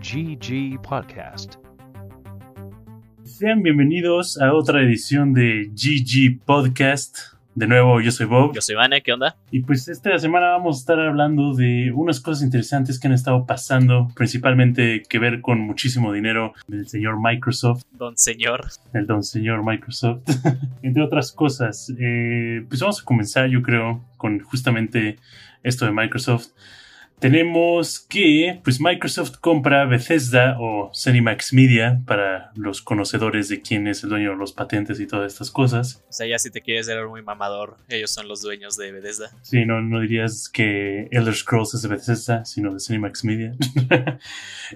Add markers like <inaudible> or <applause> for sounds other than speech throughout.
GG Podcast. Sean bienvenidos a otra edición de GG Podcast. De nuevo, yo soy Bob. Yo soy Vane, ¿qué onda? Y pues esta semana vamos a estar hablando de unas cosas interesantes que han estado pasando, principalmente que ver con muchísimo dinero del señor Microsoft. Don señor. El don señor Microsoft. <laughs> Entre otras cosas, eh, pues vamos a comenzar yo creo con justamente esto de Microsoft. Tenemos que, pues Microsoft compra Bethesda o Cinemax Media para los conocedores de quién es el dueño de los patentes y todas estas cosas. O sea, ya si te quieres ver muy mamador, ellos son los dueños de Bethesda. Sí, no, no dirías que Elder Scrolls es de Bethesda, sino de Cinemax Media. <laughs>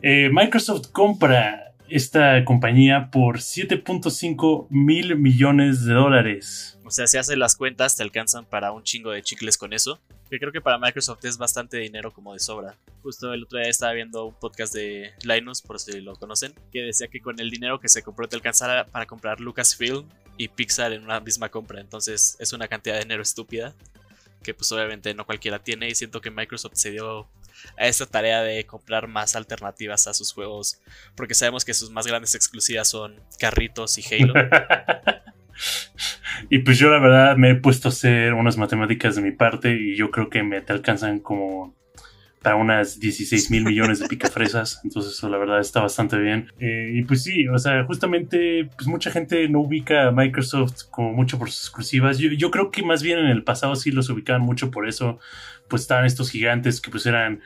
eh, Microsoft compra esta compañía por 7.5 mil millones de dólares. O sea, si haces las cuentas, te alcanzan para un chingo de chicles con eso. Que creo que para Microsoft es bastante dinero como de sobra. Justo el otro día estaba viendo un podcast de Linus, por si lo conocen, que decía que con el dinero que se compró te alcanzara para comprar Lucasfilm y Pixar en una misma compra. Entonces es una cantidad de dinero estúpida que pues obviamente no cualquiera tiene y siento que Microsoft se dio a esta tarea de comprar más alternativas a sus juegos porque sabemos que sus más grandes exclusivas son Carritos y Halo. <laughs> y pues yo la verdad me he puesto a hacer unas matemáticas de mi parte y yo creo que me te alcanzan como para unas 16 mil millones de picafresas. <laughs> Entonces, eso la verdad está bastante bien. Eh, y pues sí, o sea, justamente, pues mucha gente no ubica a Microsoft como mucho por sus exclusivas. Yo, yo creo que más bien en el pasado sí los ubicaban mucho por eso. Pues estaban estos gigantes que pues eran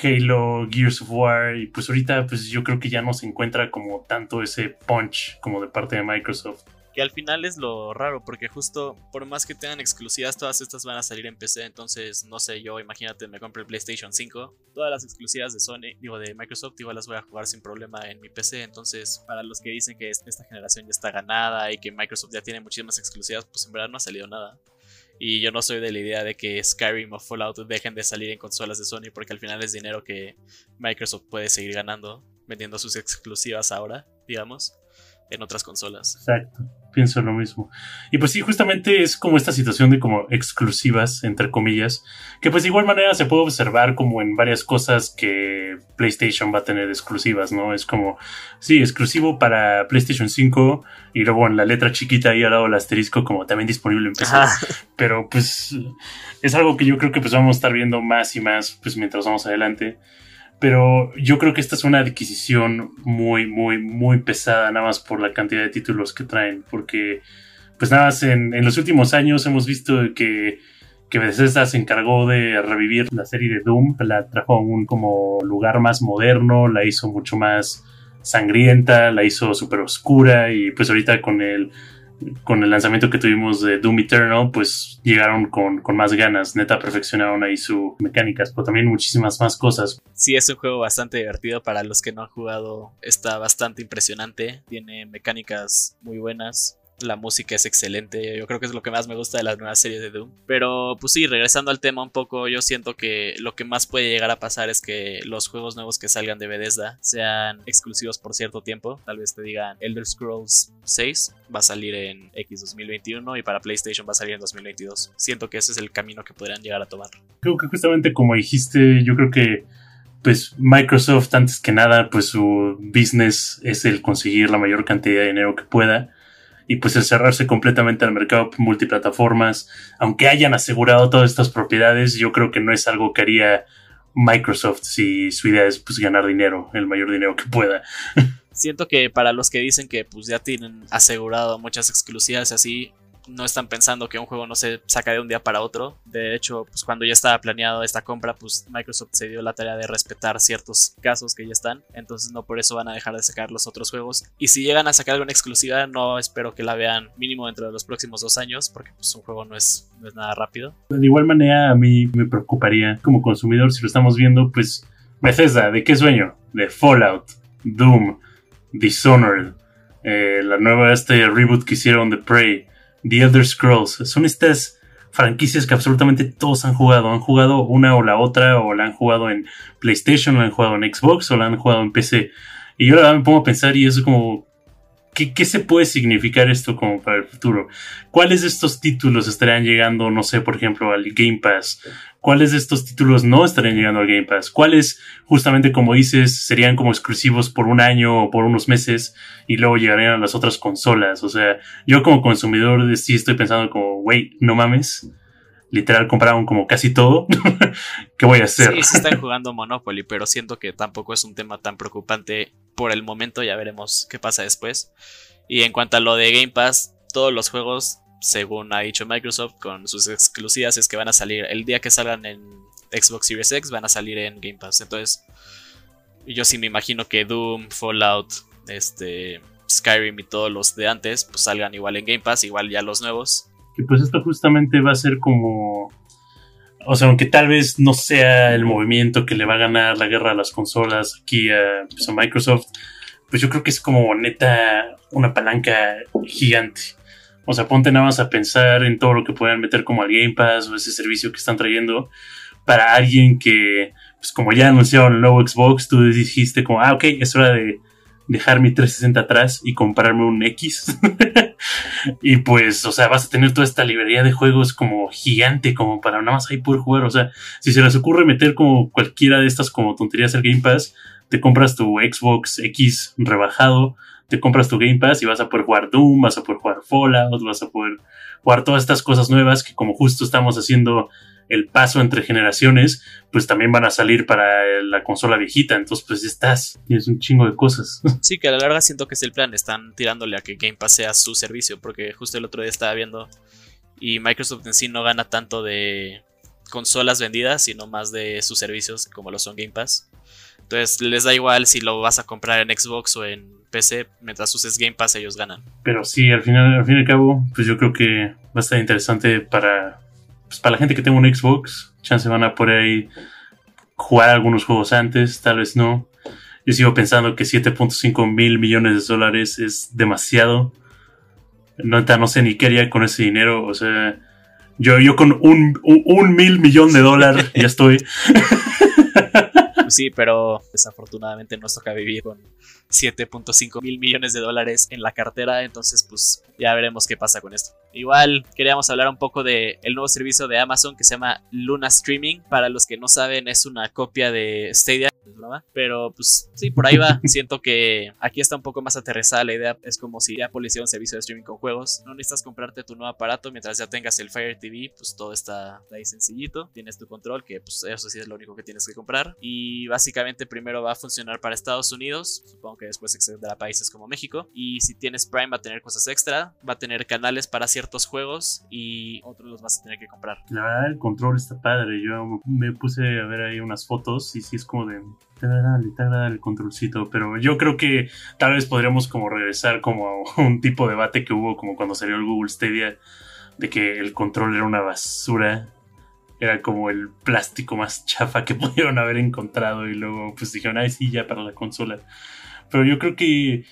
Halo, Gears of War. Y pues ahorita, pues yo creo que ya no se encuentra como tanto ese punch como de parte de Microsoft que al final es lo raro, porque justo por más que tengan exclusivas, todas estas van a salir en PC, entonces no sé, yo imagínate, me compro el PlayStation 5, todas las exclusivas de Sony, digo de Microsoft, igual las voy a jugar sin problema en mi PC, entonces para los que dicen que esta generación ya está ganada y que Microsoft ya tiene muchísimas exclusivas, pues en verdad no ha salido nada. Y yo no soy de la idea de que Skyrim o Fallout dejen de salir en consolas de Sony porque al final es dinero que Microsoft puede seguir ganando vendiendo sus exclusivas ahora, digamos, en otras consolas. Exacto pienso lo mismo. Y pues sí, justamente es como esta situación de como exclusivas, entre comillas, que pues de igual manera se puede observar como en varias cosas que PlayStation va a tener exclusivas, ¿no? Es como, sí, exclusivo para PlayStation 5 y luego en la letra chiquita ahí al lado del asterisco como también disponible en PC. Pero pues es algo que yo creo que pues vamos a estar viendo más y más pues mientras vamos adelante pero yo creo que esta es una adquisición muy, muy, muy pesada, nada más por la cantidad de títulos que traen, porque pues nada más en, en los últimos años hemos visto que, que Bethesda se encargó de revivir la serie de Doom, la trajo a un como lugar más moderno, la hizo mucho más sangrienta, la hizo súper oscura y pues ahorita con el con el lanzamiento que tuvimos de Doom Eternal, pues llegaron con, con, más ganas, neta perfeccionaron ahí sus mecánicas, pero también muchísimas más cosas. Sí, es un juego bastante divertido. Para los que no han jugado, está bastante impresionante, tiene mecánicas muy buenas, la música es excelente, yo creo que es lo que más me gusta de las nuevas series de Doom. Pero pues sí, regresando al tema un poco, yo siento que lo que más puede llegar a pasar es que los juegos nuevos que salgan de Bethesda sean exclusivos por cierto tiempo. Tal vez te digan Elder Scrolls 6 va a salir en X 2021 y para PlayStation va a salir en 2022. Siento que ese es el camino que podrían llegar a tomar. Creo que justamente como dijiste, yo creo que pues Microsoft antes que nada, pues su business es el conseguir la mayor cantidad de dinero que pueda y pues el cerrarse completamente al mercado multiplataformas, aunque hayan asegurado todas estas propiedades, yo creo que no es algo que haría Microsoft si su idea es pues ganar dinero, el mayor dinero que pueda. <laughs> Siento que para los que dicen que pues ya tienen asegurado muchas exclusivas así, no están pensando que un juego no se saca de un día para otro. De hecho, pues cuando ya estaba planeado esta compra, pues Microsoft se dio la tarea de respetar ciertos casos que ya están. Entonces no por eso van a dejar de sacar los otros juegos. Y si llegan a sacar alguna exclusiva, no espero que la vean mínimo dentro de los próximos dos años, porque pues un juego no es, nada rápido. De igual manera, a mí me preocuparía como consumidor si lo estamos viendo, pues Bethesda, ¿de qué sueño? De Fallout, Doom, Dishonored, eh, la nueva este reboot que hicieron de Prey. The Elder Scrolls. Son estas franquicias que absolutamente todos han jugado. Han jugado una o la otra, o la han jugado en PlayStation, la han jugado en Xbox, o la han jugado en PC. Y yo la verdad me pongo a pensar y es como, ¿qué, se puede significar esto como para el futuro? ¿Cuáles de estos títulos estarían llegando, no sé, por ejemplo, al Game Pass? ¿Cuáles de estos títulos no estarían llegando al Game Pass? ¿Cuáles, justamente como dices, serían como exclusivos por un año o por unos meses y luego llegarían a las otras consolas? O sea, yo como consumidor sí estoy pensando como, wait, no mames literal compraron como casi todo. <laughs> ¿Qué voy a hacer? Sí, sí están jugando Monopoly, pero siento que tampoco es un tema tan preocupante por el momento. Ya veremos qué pasa después. Y en cuanto a lo de Game Pass, todos los juegos, según ha dicho Microsoft, con sus exclusivas, es que van a salir el día que salgan en Xbox Series X, van a salir en Game Pass. Entonces, yo sí me imagino que Doom, Fallout, este, Skyrim y todos los de antes, pues salgan igual en Game Pass, igual ya los nuevos que pues esto justamente va a ser como... O sea, aunque tal vez no sea el movimiento que le va a ganar la guerra a las consolas aquí a, pues, Microsoft, pues yo creo que es como neta una palanca gigante. O sea, ponte nada más a pensar en todo lo que puedan meter como al Game Pass o ese servicio que están trayendo para alguien que, pues como ya anunciaron el nuevo Xbox, tú dijiste como, ah, ok, es hora de dejar mi 360 atrás y comprarme un X. <laughs> y pues, o sea, vas a tener toda esta librería de juegos como gigante, como para nada más ahí poder jugar. O sea, si se les ocurre meter como cualquiera de estas como tonterías al Game Pass, te compras tu Xbox X rebajado, te compras tu Game Pass y vas a poder jugar Doom, vas a poder jugar Fallout, vas a poder jugar todas estas cosas nuevas que como justo estamos haciendo el paso entre generaciones, pues también van a salir para la consola viejita. Entonces, pues estás, tienes un chingo de cosas. <laughs> Sí, que a la larga siento que es el plan. Están tirándole a que Game Pass sea su servicio, porque justo el otro día estaba viendo y Microsoft en sí no gana tanto de consolas vendidas, sino más de sus servicios como lo son Game Pass. Entonces les da igual si lo vas a comprar en Xbox o en PC, mientras uses Game Pass ellos ganan. Pero sí, al final, al fin y al cabo, pues yo creo que va a estar interesante para pues para la gente que tenga un Xbox, chance van a poder ahí jugar algunos juegos antes, tal vez no. Yo sigo pensando que 7.5 mil millones de dólares es demasiado. No, no sé ni qué haría con ese dinero. O sea, yo, yo con un, un, mil millón de dólares <laughs> ya estoy. <laughs> sí, pero desafortunadamente nos toca vivir con 7.5 mil millones de dólares en la cartera. Entonces, pues ya veremos qué pasa con esto. Igual queríamos hablar un poco del el nuevo servicio de Amazon que se llama Luna Streaming. Para los que no saben, es una copia de Stadia. Pero pues sí, por ahí va. <laughs> Siento que aquí está un poco más aterrizada la idea. Es como si Apple hiciera un servicio de streaming con juegos. No necesitas comprarte tu nuevo aparato mientras ya tengas el Fire TV. Pues todo está ahí sencillito. Tienes tu control, que pues eso sí es lo único que tienes que comprar. Y básicamente primero va a funcionar para Estados Unidos. Supongo que después extenderá a países como México. Y si tienes Prime va a tener cosas extra. Va a tener canales para ciertos juegos y otros los vas a tener que comprar. La verdad el control está padre. Yo me puse a ver ahí unas fotos y sí es como de te agrada, el controlcito, pero yo creo que tal vez podríamos como regresar como a un tipo de debate que hubo como cuando salió el Google Stadia de que el control era una basura, era como el plástico más chafa que <laughs> pudieron haber encontrado y luego pues dijeron, ay sí, ya para la consola. Pero yo creo que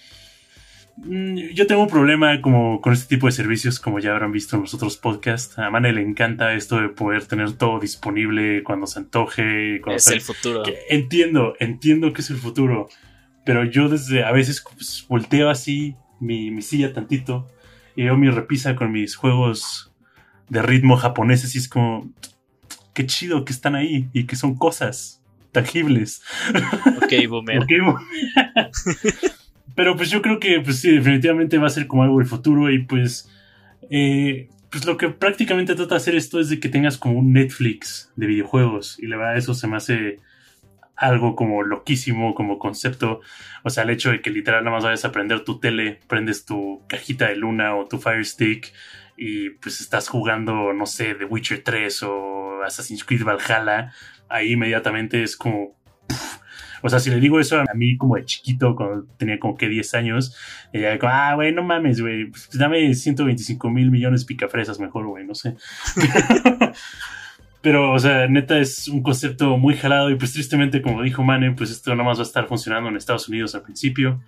yo tengo un problema como con este tipo de servicios, como ya habrán visto en los otros podcasts. A Mane le encanta esto de poder tener todo disponible cuando se antoje. es el futuro. entiendo, entiendo que es el futuro. Pero yo desde a veces pues, volteo así mi, mi, silla tantito y veo mi repisa con mis juegos de ritmo japoneses y es como, qué chido que están ahí y que son cosas tangibles. Ok, boomer. <laughs> ok, boomer. <laughs> Pero pues yo creo que pues sí, definitivamente va a ser como algo del futuro y pues... Eh, pues lo que prácticamente trata de hacer esto es de que tengas como un Netflix de videojuegos y la verdad eso se me hace algo como loquísimo como concepto. O sea, el hecho de que literal nada más vayas a prender tu tele, prendes tu cajita de luna o tu Fire Stick y pues estás jugando, no sé, The Witcher 3 o Assassin's Creed Valhalla, ahí inmediatamente es como... O sea, si le digo eso a mí como de chiquito, cuando tenía como que 10 años, ella como, ah, güey, no mames, güey, pues dame 125 mil millones picafresas mejor, güey, no sé. <laughs> Pero, o sea, neta es un concepto muy jalado y pues tristemente, como dijo Mane, pues esto nada más va a estar funcionando en Estados Unidos al principio.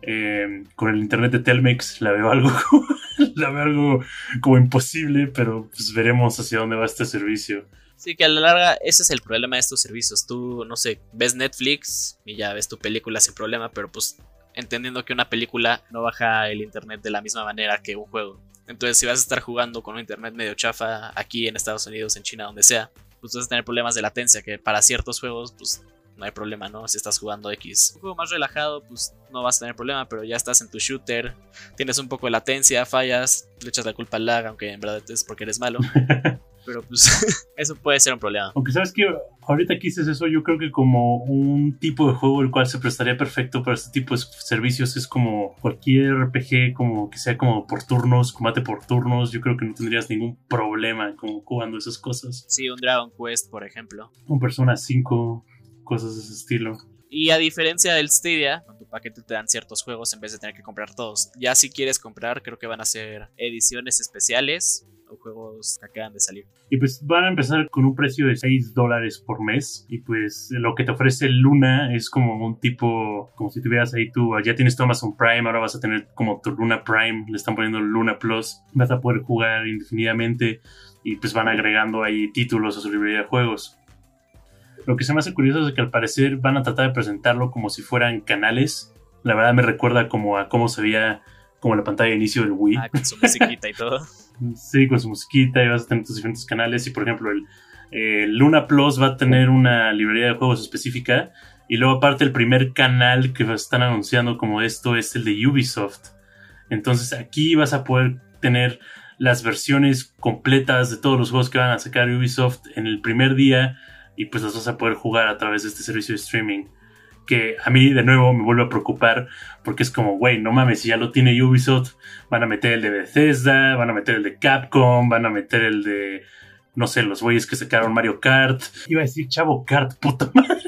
Eh, con el internet de Telmex la veo algo <laughs> la veo algo como imposible, pero pues veremos hacia dónde va este servicio. Sí, que a la larga ese es el problema de estos servicios. Tú, no sé, ves Netflix y ya ves tu película sin problema, pero pues entendiendo que una película no baja el internet de la misma manera que un juego. Entonces, si vas a estar jugando con un internet medio chafa aquí en Estados Unidos, en China, donde sea, pues vas a tener problemas de latencia que para ciertos juegos, pues no hay problema, ¿no? Si estás jugando X. Un juego más relajado, pues no vas a tener problema, pero ya estás en tu shooter, tienes un poco de latencia, fallas, le echas la culpa al lag, aunque en verdad es porque eres malo. <laughs> pero pues <laughs> eso puede ser un problema. Aunque sabes que ahorita que dices eso, yo creo que como un tipo de juego el cual se prestaría perfecto para este tipo de servicios es como cualquier RPG, como que sea como por turnos, combate por turnos, yo creo que no tendrías ningún problema como jugando esas cosas. Sí, un Dragon Quest, por ejemplo. Un Persona 5, cosas de ese estilo. Y a diferencia del Stadia, con tu paquete te dan ciertos juegos en vez de tener que comprar todos. Ya si quieres comprar, creo que van a ser ediciones especiales o juegos que acaban de salir. Y pues van a empezar con un precio de 6 dólares por mes. Y pues lo que te ofrece Luna es como un tipo, como si tuvieras ahí tú, ya tienes tu Amazon Prime, ahora vas a tener como tu Luna Prime, le están poniendo Luna Plus. Vas a poder jugar indefinidamente y pues van agregando ahí títulos a su librería de juegos. Lo que se me hace curioso es que al parecer van a tratar de presentarlo como si fueran canales. La verdad me recuerda como a cómo se veía como la pantalla de inicio del Wii. Ah, con su musiquita y todo. <laughs> sí, con su musiquita y vas a tener tus diferentes canales. Y por ejemplo, el Luna Plus va a tener una librería de juegos específica. Y luego aparte el primer canal que están anunciando como esto es el de Ubisoft. Entonces aquí vas a poder tener las versiones completas de todos los juegos que van a sacar Ubisoft en el primer día y pues las vas a poder jugar a través de este servicio de streaming. Que a mí de nuevo me vuelve a preocupar porque es como, güey, no mames, si ya lo tiene Ubisoft, van a meter el de Bethesda, van a meter el de Capcom, van a meter el de, no sé, los güeyes que sacaron Mario Kart. Iba a decir Chavo Kart, puta madre.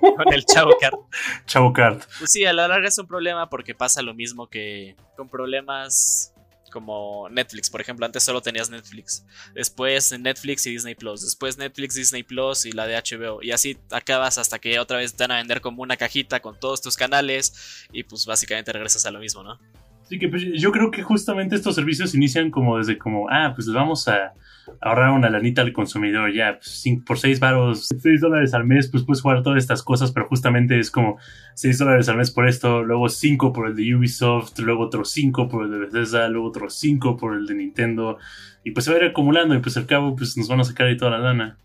Con el Chavo Kart. Chavo Kart. Pues sí, a la larga es un problema porque pasa lo mismo que con problemas como Netflix, por ejemplo, antes solo tenías Netflix, después Netflix y Disney Plus, después Netflix, Disney Plus y la de HBO, y así acabas hasta que otra vez te van a vender como una cajita con todos tus canales y pues básicamente regresas a lo mismo, ¿no? Sí, que pues, yo creo que justamente estos servicios inician como desde como, ah, pues vamos a ahorrar una lanita al consumidor, ya, pues, por 6 baros, 6 dólares al mes, pues puedes jugar todas estas cosas, pero justamente es como 6 dólares al mes por esto, luego 5 por el de Ubisoft, luego otros 5 por el de Bethesda, luego otros 5 por el de Nintendo, y pues se va a ir acumulando, y pues al cabo, pues nos van a sacar ahí toda la lana.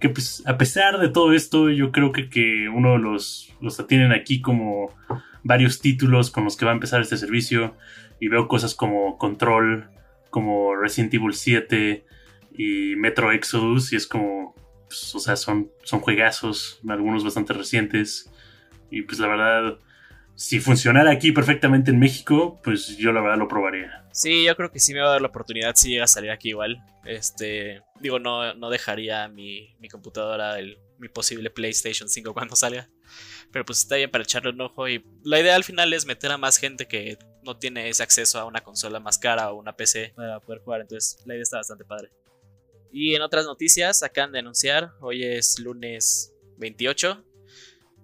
Que pues a pesar de todo esto, yo creo que, que uno los, los tienen aquí como varios títulos con los que va a empezar este servicio, y veo cosas como Control, como Resident Evil 7, y Metro Exodus y es como, pues, o sea, son, son juegazos, algunos bastante recientes y pues la verdad, si funcionara aquí perfectamente en México, pues yo la verdad lo probaría. Sí, yo creo que sí me va a dar la oportunidad si llega a salir aquí igual. Este, digo, no, no dejaría mi, mi computadora, el, mi posible PlayStation 5 cuando salga. Pero pues está bien para echarle un ojo y la idea al final es meter a más gente que no tiene ese acceso a una consola más cara o una PC para poder jugar. Entonces la idea está bastante padre. Y en otras noticias, acaban de anunciar, hoy es lunes 28.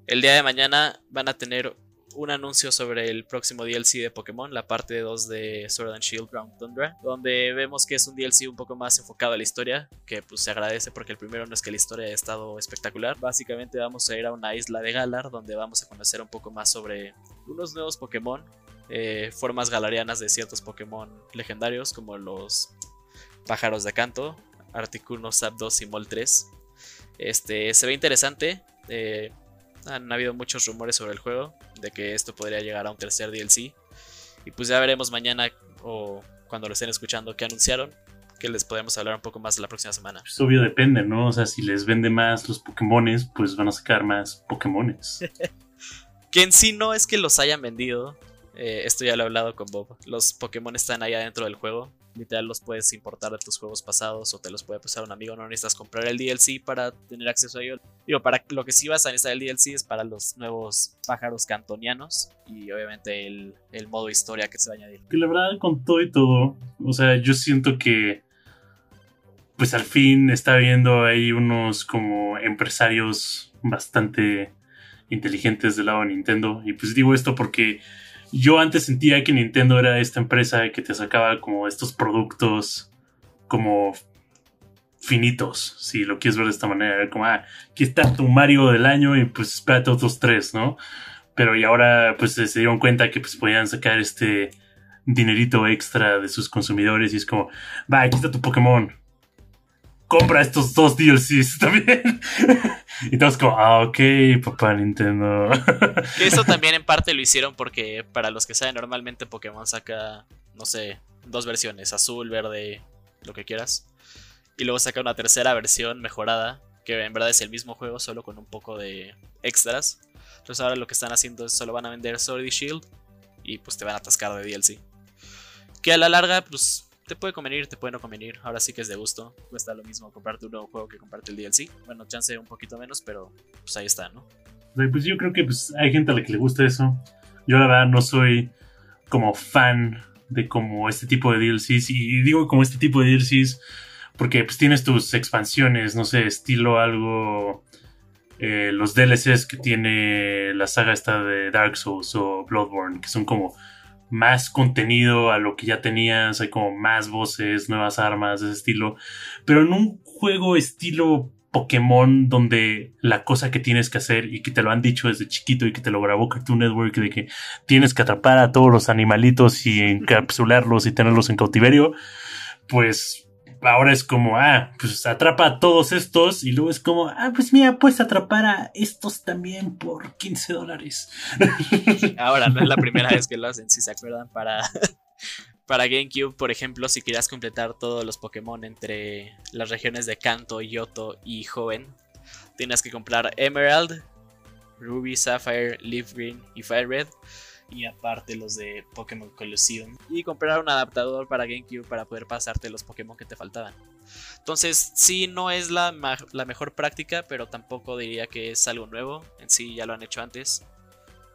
El día de mañana van a tener un anuncio sobre el próximo DLC de Pokémon, la parte 2 de Sword and Shield Ground Tundra, donde vemos que es un DLC un poco más enfocado a la historia, que pues se agradece porque el primero no es que la historia haya estado espectacular. Básicamente vamos a ir a una isla de Galar donde vamos a conocer un poco más sobre unos nuevos Pokémon, eh, formas galarianas de ciertos Pokémon legendarios como los pájaros de canto, Articuno Zapdos y Mol 3. Este, se ve interesante. Eh, han habido muchos rumores sobre el juego de que esto podría llegar a un tercer DLC. Y pues ya veremos mañana o cuando lo estén escuchando que anunciaron. Que les podemos hablar un poco más la próxima semana. Pues obvio depende, ¿no? O sea, si les vende más los Pokémones, pues van a sacar más Pokémones. <laughs> que en sí no es que los hayan vendido. Eh, esto ya lo he hablado con Bob. Los Pokémon están ahí adentro del juego literal los puedes importar de tus juegos pasados o te los puede pasar un amigo, no necesitas comprar el DLC para tener acceso a ello. Digo, para lo que sí vas a necesitar el DLC es para los nuevos pájaros cantonianos y obviamente el, modo historia que se va a añadir. Que la verdad con todo y todo, o sea, yo siento que pues al fin está viendo ahí unos como empresarios bastante inteligentes del lado de Nintendo y pues digo esto porque yo antes sentía que Nintendo era esta empresa que te sacaba como estos productos como finitos, si lo quieres ver de esta manera. Como, ah, aquí está tu Mario del año y pues espérate otros tres, ¿no? Pero y ahora pues se dieron cuenta que pues podían sacar este dinerito extra de sus consumidores y es como, va, aquí está tu Pokémon. Compra estos dos DLCs <laughs> también. Y todos como, ah, ok, papá Nintendo. <laughs> que eso también en parte lo hicieron porque para los que saben, normalmente Pokémon saca, no sé, dos versiones, azul, verde, lo que quieras. Y luego saca una tercera versión mejorada, que en verdad es el mismo juego, solo con un poco de extras. Entonces ahora lo que están haciendo es solo van a vender Sword y Shield y pues te van a atascar de DLC. Que a la larga, pues te puede convenir, te puede no convenir. Ahora sí que es de gusto. Cuesta lo mismo comprarte un nuevo juego que comprarte el DLC. Bueno, chance un poquito menos, pero pues ahí está, ¿no? Pues yo creo que pues, hay gente a la que le gusta eso. Yo la verdad no soy como fan de como este tipo de DLCs. Y digo como este tipo de DLCs porque pues tienes tus expansiones, no sé, estilo algo... Eh, los DLCs que tiene la saga esta de Dark Souls o Bloodborne, que son como más contenido a lo que ya tenías, hay como más voces, nuevas armas, ese estilo. Pero en un juego estilo Pokémon donde la cosa que tienes que hacer y que te lo han dicho desde chiquito y que te lo grabó Cartoon Network de que tienes que atrapar a todos los animalitos y encapsularlos y tenerlos en cautiverio, pues ahora es como, ah, pues atrapa a todos estos y luego es como, ah, pues mira, puedes atrapar a estos también por 15 dólares. <laughs> Ahora no es la primera vez que lo hacen, si se acuerdan, para, <laughs> para GameCube, por ejemplo, si querías completar todos los Pokémon entre las regiones de Kanto, Yoto y Joven, tienes que comprar Emerald, Ruby, Sapphire, Leaf Green y Fire Red y aparte los de Pokémon Colosseum y comprar un adaptador para GameCube para poder pasarte los Pokémon que te faltaban. Entonces, sí, no es la, la, mejor práctica, pero tampoco diría que es algo nuevo. En sí, ya lo han hecho antes.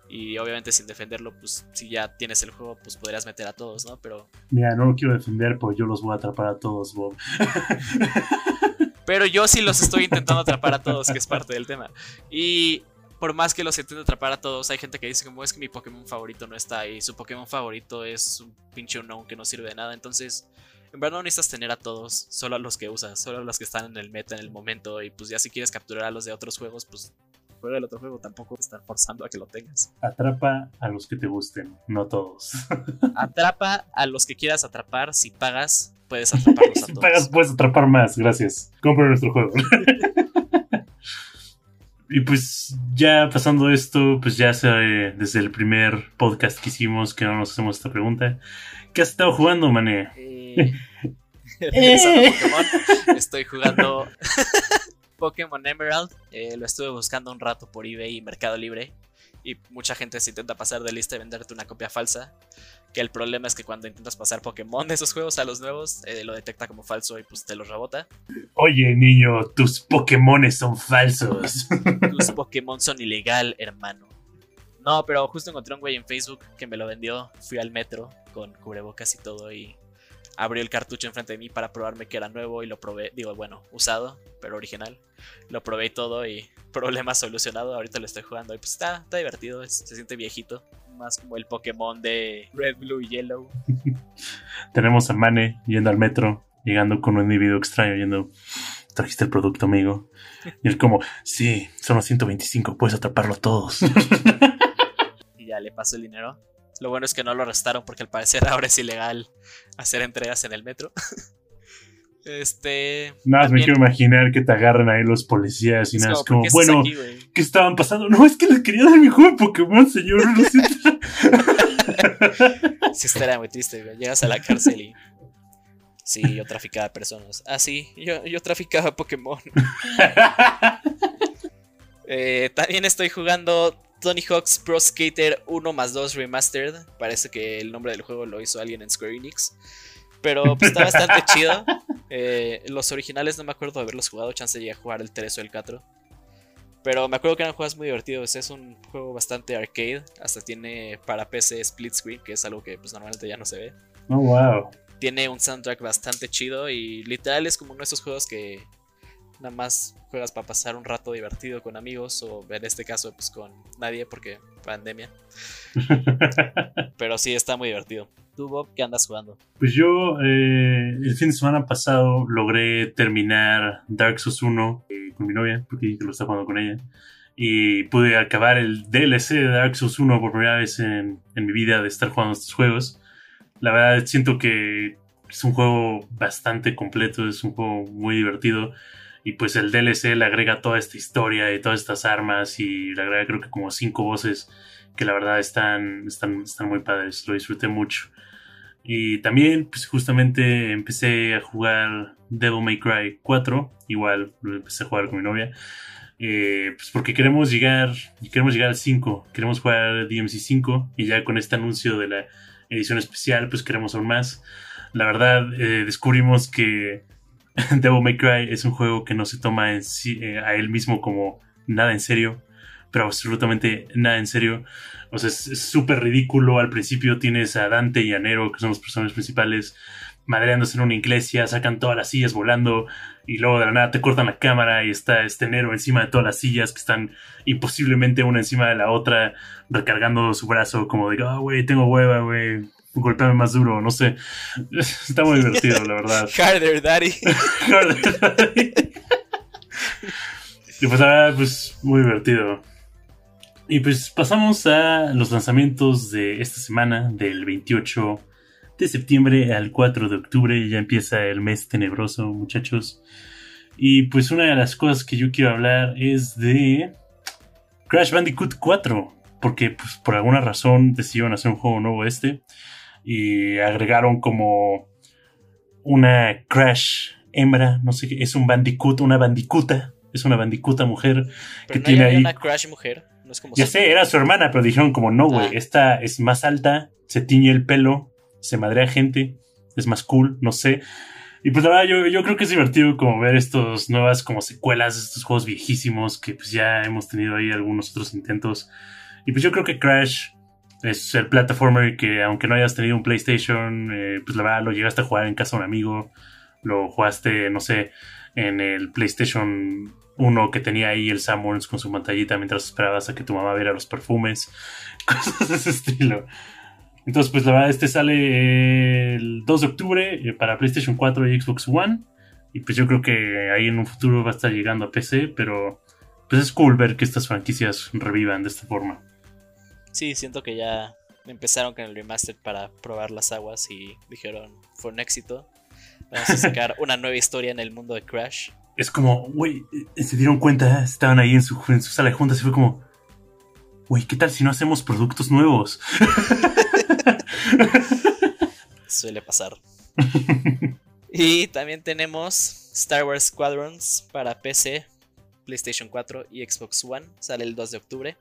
Y obviamente, sin defenderlo, pues si ya tienes el juego, pues podrías meter a todos, ¿no? Pero. Mira, no lo quiero defender, pues yo los voy a atrapar a todos, Bob. <laughs> pero yo sí los estoy intentando atrapar a todos, que es parte del tema. Y por más que los intente atrapar a todos, hay gente que dice como es que mi Pokémon favorito no está ahí, su Pokémon favorito es un pinche unknown que no sirve de nada, entonces en verdad no necesitas tener a todos, solo a los que usas, solo a los que están en el meta en el momento y pues ya si quieres capturar a los de otros juegos, pues juega el otro juego, tampoco están forzando a que lo tengas. Atrapa a los que te gusten, no todos. <laughs> Atrapa a los que quieras atrapar, si pagas, puedes <laughs> atraparlos a todos. Si pagas, puedes atrapar más, gracias. Compra nuestro juego. <laughs> Y pues ya pasando esto, pues ya sé desde el primer podcast que hicimos que no nos hacemos esta pregunta. ¿Qué has estado jugando, mané? Eh, <laughs> estoy jugando <laughs> Pokémon Emerald. Eh, lo estuve buscando un rato por eBay y Mercado Libre. Y mucha gente se intenta pasar de lista y venderte una copia falsa. Que el problema es que cuando intentas pasar Pokémon de esos juegos a los nuevos, eh, lo detecta como falso y pues te los rebota. Oye, niño, tus Pokémon son falsos. <laughs> <laughs> tus Pokémon son ilegal, hermano. No, pero justo encontré un güey en Facebook que me lo vendió. Fui al metro con cubrebocas y todo y abrió el cartucho enfrente de mí para probarme que era nuevo y lo probé, digo, bueno, usado, pero original. Lo probé y todo y <laughs> problema solucionado. Ahorita lo estoy jugando y pues está, está divertido, se siente viejito más como el Pokémon de Red, Blue y Yellow. <laughs> Tenemos a Mane yendo al metro, llegando con un individuo extraño, yendo, trajiste el producto, amigo. Y él como, sí, son los 125, puedes atraparlo todos. <laughs> y ya le paso el dinero. Lo bueno es que no lo arrestaron porque al parecer <laughs> ahora es ilegal hacer entregas en el metro. <laughs> Este. Nada, me quiero imaginar que te agarran ahí los policías y nada, es como, bueno, ¿qué estaban pasando? <laughs> No, es que les quería dar mi juego de Pokémon, señor. sí, estaría muy triste, güey. Llegas a la cárcel y. Sí, yo traficaba personas. Ah, sí, yo, yo traficaba Pokémon. eh, también estoy jugando Tony Hawk's Pro Skater 1 más 2 Remastered. Parece que el nombre del juego lo hizo alguien en Square Enix. Pero pues, está bastante <laughs> chido. Eh, los originales no me acuerdo de haberlos jugado. Chance llegué a jugar el 3 o el 4. Pero me acuerdo que eran juegos muy divertidos. Es un juego bastante arcade. Hasta tiene para PC split screen, que es algo que pues, normalmente ya no se ve. Oh, wow. Tiene un soundtrack bastante chido. Y literal es como uno de esos juegos que nada más juegas para pasar un rato divertido con amigos. O en este caso, pues con nadie, porque pandemia. <laughs> Pero sí, está muy divertido. ¿Tú, Bob, qué andas jugando? Pues yo eh, el fin de semana pasado logré terminar Dark Souls 1 eh, con mi novia, porque lo estaba jugando con ella. Y pude acabar el DLC de Dark Souls 1 por primera vez en, en mi vida de estar jugando estos juegos. La verdad siento que es un juego bastante completo, es un juego muy divertido. Y pues el DLC le agrega toda esta historia y todas estas armas y le agrega creo que como cinco voces que la verdad están, están, están muy padres, lo disfruté mucho. Y también pues justamente empecé a jugar Devil May Cry 4, igual lo empecé a jugar con mi novia. Eh, pues porque queremos llegar, queremos llegar al 5, queremos jugar DMC 5 y ya con este anuncio de la edición especial pues queremos aún más la verdad eh, descubrimos que <laughs> Devil May Cry es un juego que no se toma en eh, a él mismo como nada en serio, pero absolutamente nada en serio. O sea, es súper ridículo. Al principio tienes a Dante y a Nero, que son los personajes principales, madreándose en una iglesia, sacan todas las sillas volando y luego de la nada te cortan la cámara y está este Nero encima de todas las sillas que están imposiblemente una encima de la otra, recargando su brazo como de, ah, güey, tengo hueva, güey, golpeame más duro, no sé. <laughs> Está muy divertido, la verdad. <laughs> Harder, Daddy. <laughs> Harder, Daddy. y pues, ahora, pues, muy divertido. Y pues pasamos a los lanzamientos de esta semana, del 28 de septiembre al 4 de octubre. Ya empieza el mes tenebroso, muchachos. Y pues una de las cosas que yo quiero hablar es de Crash Bandicoot 4. Porque pues, por alguna razón decidieron hacer un juego nuevo este y agregaron como una Crash hembra, no sé qué, es un bandicoot, una bandicuta, es una bandicuta mujer que tiene ahí. una Crash mujer, no es como Ya sé, era su hermana, pero dijeron como no, güey, ah. esta es más alta, se tiñe el pelo, se madrea gente, es más cool, no sé. Y pues la verdad, yo, yo creo que es divertido como ver estos nuevas como secuelas, estos juegos viejísimos que pues ya hemos tenido ahí algunos otros intentos. Y pues yo creo que Crash es el platformer que aunque no hayas tenido un PlayStation, eh, pues la verdad lo llegaste a jugar en casa de un amigo, lo jugaste, no sé, en el PlayStation 1 que tenía ahí el Samuels con su pantallita mientras esperabas a que tu mamá viera los perfumes, <laughs> cosas de ese estilo. Entonces, pues la verdad, este sale el 2 de octubre eh, para PlayStation 4 y Xbox One. Y pues yo creo que ahí en un futuro va a estar llegando a PC, pero pues es cool ver que estas franquicias revivan de esta forma. Sí, siento que ya empezaron con el remaster para probar las aguas y dijeron, fue un éxito. Vamos a <laughs> sacar una nueva historia en el mundo de Crash. Es como, güey, eh, se dieron cuenta, estaban ahí en su, en su sala de juntas y fue como, güey, ¿qué tal si no hacemos productos nuevos? <laughs> Suele pasar. <laughs> y también tenemos Star Wars Squadrons para PC, PlayStation 4 y Xbox One. Sale el 2 de octubre.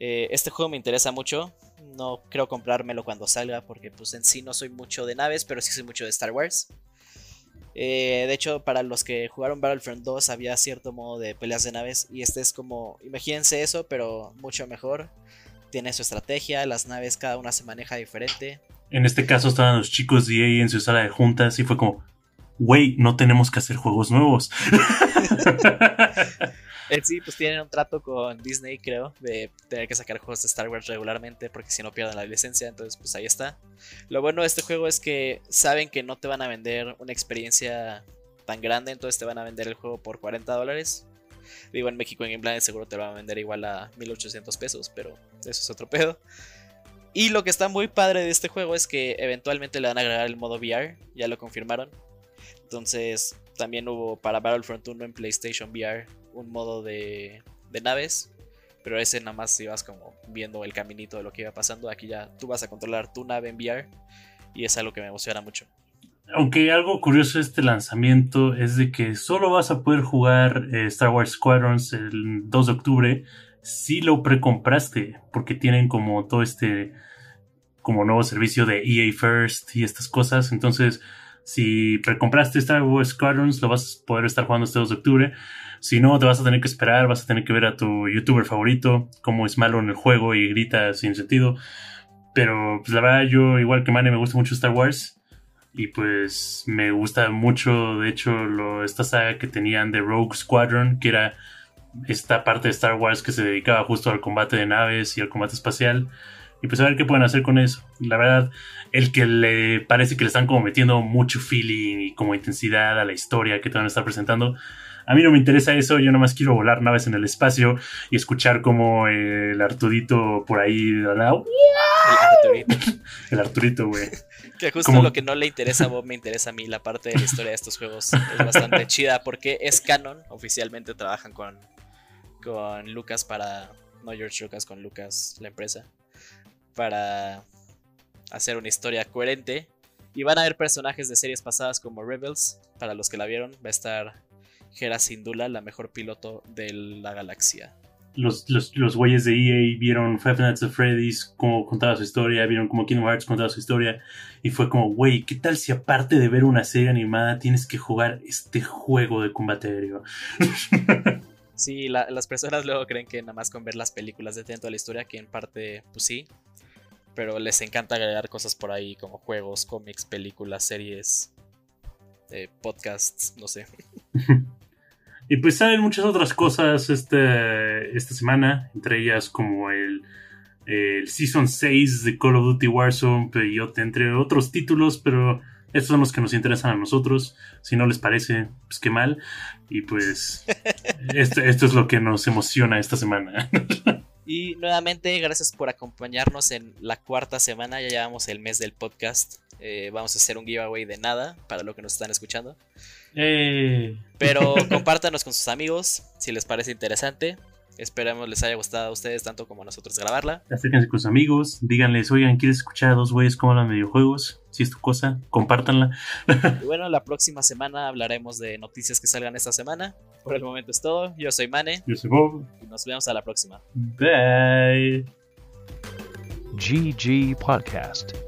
Eh, este juego me interesa mucho. No creo comprármelo cuando salga porque pues en sí no soy mucho de naves, pero sí soy mucho de Star Wars. Eh, de hecho, para los que jugaron Battlefront 2 había cierto modo de peleas de naves y este es como, imagínense eso, pero mucho mejor. Tiene su estrategia, las naves cada una se maneja diferente. En este caso estaban los chicos de EA en su sala de juntas y fue como, wey, no tenemos que hacer juegos nuevos. <laughs> sí, pues tienen un trato con Disney, creo, de tener que sacar juegos de Star Wars regularmente porque si no pierden la licencia, entonces pues ahí está. Lo bueno de este juego es que saben que no te van a vender una experiencia tan grande, entonces te van a vender el juego por 40 dólares. Digo, en México en Game seguro te lo van a vender igual a 1800 pesos, pero eso es otro pedo. Y lo que está muy padre de este juego es que eventualmente le van a agregar el modo VR, ya lo confirmaron. Entonces, también hubo para Battlefront 1 en PlayStation VR un modo de, naves, pero ese nada más ibas como viendo el caminito de lo que iba pasando. Aquí ya tú vas a controlar tu nave en VR y es algo que me emociona mucho. Aunque algo curioso de este lanzamiento es de que solo vas a poder jugar eh, Star Wars Squadrons el 2 de octubre si lo precompraste, porque tienen como todo este como nuevo servicio de EA First y estas cosas. Entonces, si precompraste Star Wars Squadrons, lo vas a poder estar jugando este 2 de octubre. Si no, te vas a tener que esperar, vas a tener que ver a tu youtuber favorito, cómo es malo en el juego y grita sin sentido. Pero pues la verdad yo, igual que Mane, me gusta mucho Star Wars. Y pues me gusta mucho, de hecho, lo, esta saga que tenían de Rogue Squadron, que era esta parte de Star Wars que se dedicaba justo al combate de naves y al combate espacial. Y pues a ver qué pueden hacer con eso. La verdad, el que le parece que le están como metiendo mucho feeling y como intensidad a la historia que te van a estar presentando, A mí no me interesa eso, yo nomás quiero volar naves en el espacio y escuchar como el Arturito por ahí. El Arturito. <laughs> el Arturito, güey. Que justo lo que no le interesa a Bob me interesa a mí, la parte de la historia de estos juegos es bastante <laughs> chida porque es canon, oficialmente trabajan con, con Lucas para, no George Lucas, con Lucas, la empresa, para hacer una historia coherente. Y van a haber personajes de series pasadas como Rebels, para los que la vieron, va a estar Hera Syndulla, la mejor piloto de la galaxia los, los, los güeyes de EA vieron Five Nights at Freddy's, cómo contaba su historia, vieron como Kingdom Hearts contaba su historia, y fue como, güey, ¿qué tal si aparte de ver una serie animada tienes que jugar este juego de combate aéreo? <laughs> Sí, las personas luego creen que nada más con ver las películas de toda la historia, que en parte, pues sí, pero les encanta agregar cosas por ahí como juegos, cómics, películas, series, eh, podcasts, no sé. <laughs> Y pues salen muchas otras cosas este, esta semana, entre ellas como el, el Season 6 de Call of Duty Warzone, entre otros títulos, pero estos son los que nos interesan a nosotros. Si no les parece, pues qué mal. Y pues <laughs> esto, esto es lo que nos emociona esta semana. <laughs> Y nuevamente, gracias por acompañarnos en la cuarta semana. Ya llevamos el mes del podcast. Eh, vamos a hacer un giveaway de nada para lo que nos están escuchando. Eh. Pero <laughs> compártanos con sus amigos si les parece interesante. Esperamos les haya gustado a ustedes tanto como a nosotros grabarla. Acérquense con sus amigos, díganles, oigan, ¿quieres escuchar a dos güeyes cómo hablan de videojuegos? Si es tu cosa, compártanla. y bueno, la próxima semana hablaremos de noticias que salgan esta semana. Por el momento es todo. Yo soy Mane. Yo soy Bob. Y nos vemos a la próxima. Bye. GG Podcast.